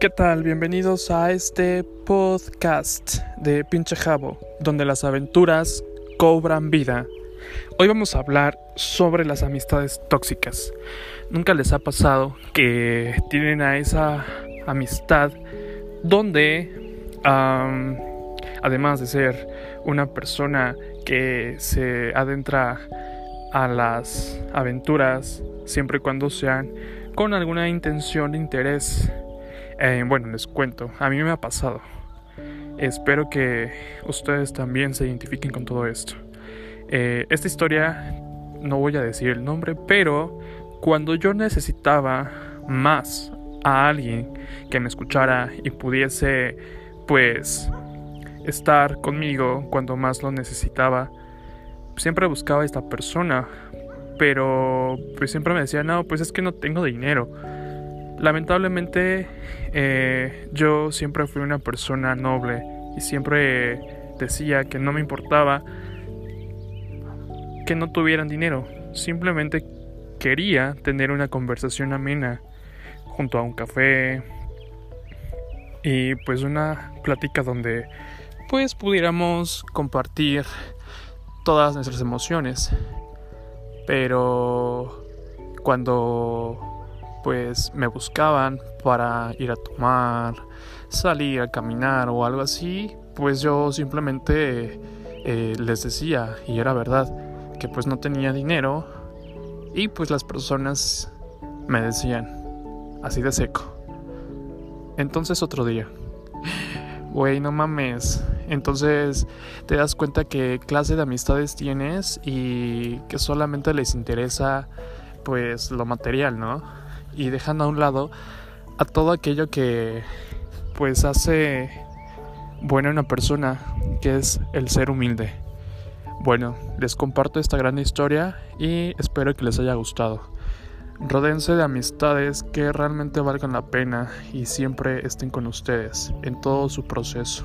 ¿Qué tal? Bienvenidos a este podcast de Pinche Jabo, donde las aventuras cobran vida. Hoy vamos a hablar sobre las amistades tóxicas. ¿Nunca les ha pasado que tienen a esa amistad donde, además de ser una persona que se adentra a las aventuras siempre y cuando sean con alguna intención de interés. Eh, bueno, les cuento, a mí me ha pasado. Espero que ustedes también se identifiquen con todo esto. Eh, esta historia, no voy a decir el nombre, pero cuando yo necesitaba más a alguien que me escuchara y pudiese, pues, estar conmigo cuando más lo necesitaba, siempre buscaba a esta persona pero pues siempre me decía, no, pues es que no tengo dinero. Lamentablemente eh, yo siempre fui una persona noble y siempre decía que no me importaba que no tuvieran dinero. Simplemente quería tener una conversación amena junto a un café y pues una plática donde pues pudiéramos compartir todas nuestras emociones pero cuando pues me buscaban para ir a tomar, salir a caminar o algo así, pues yo simplemente eh, les decía, y era verdad, que pues no tenía dinero y pues las personas me decían, así de seco. Entonces otro día, güey, no mames, entonces te das cuenta que clase de amistades tienes y que solamente les interesa pues lo material, ¿no? Y dejando a un lado a todo aquello que pues hace buena una persona, que es el ser humilde. Bueno, les comparto esta gran historia y espero que les haya gustado. Rodense de amistades que realmente valgan la pena y siempre estén con ustedes en todo su proceso.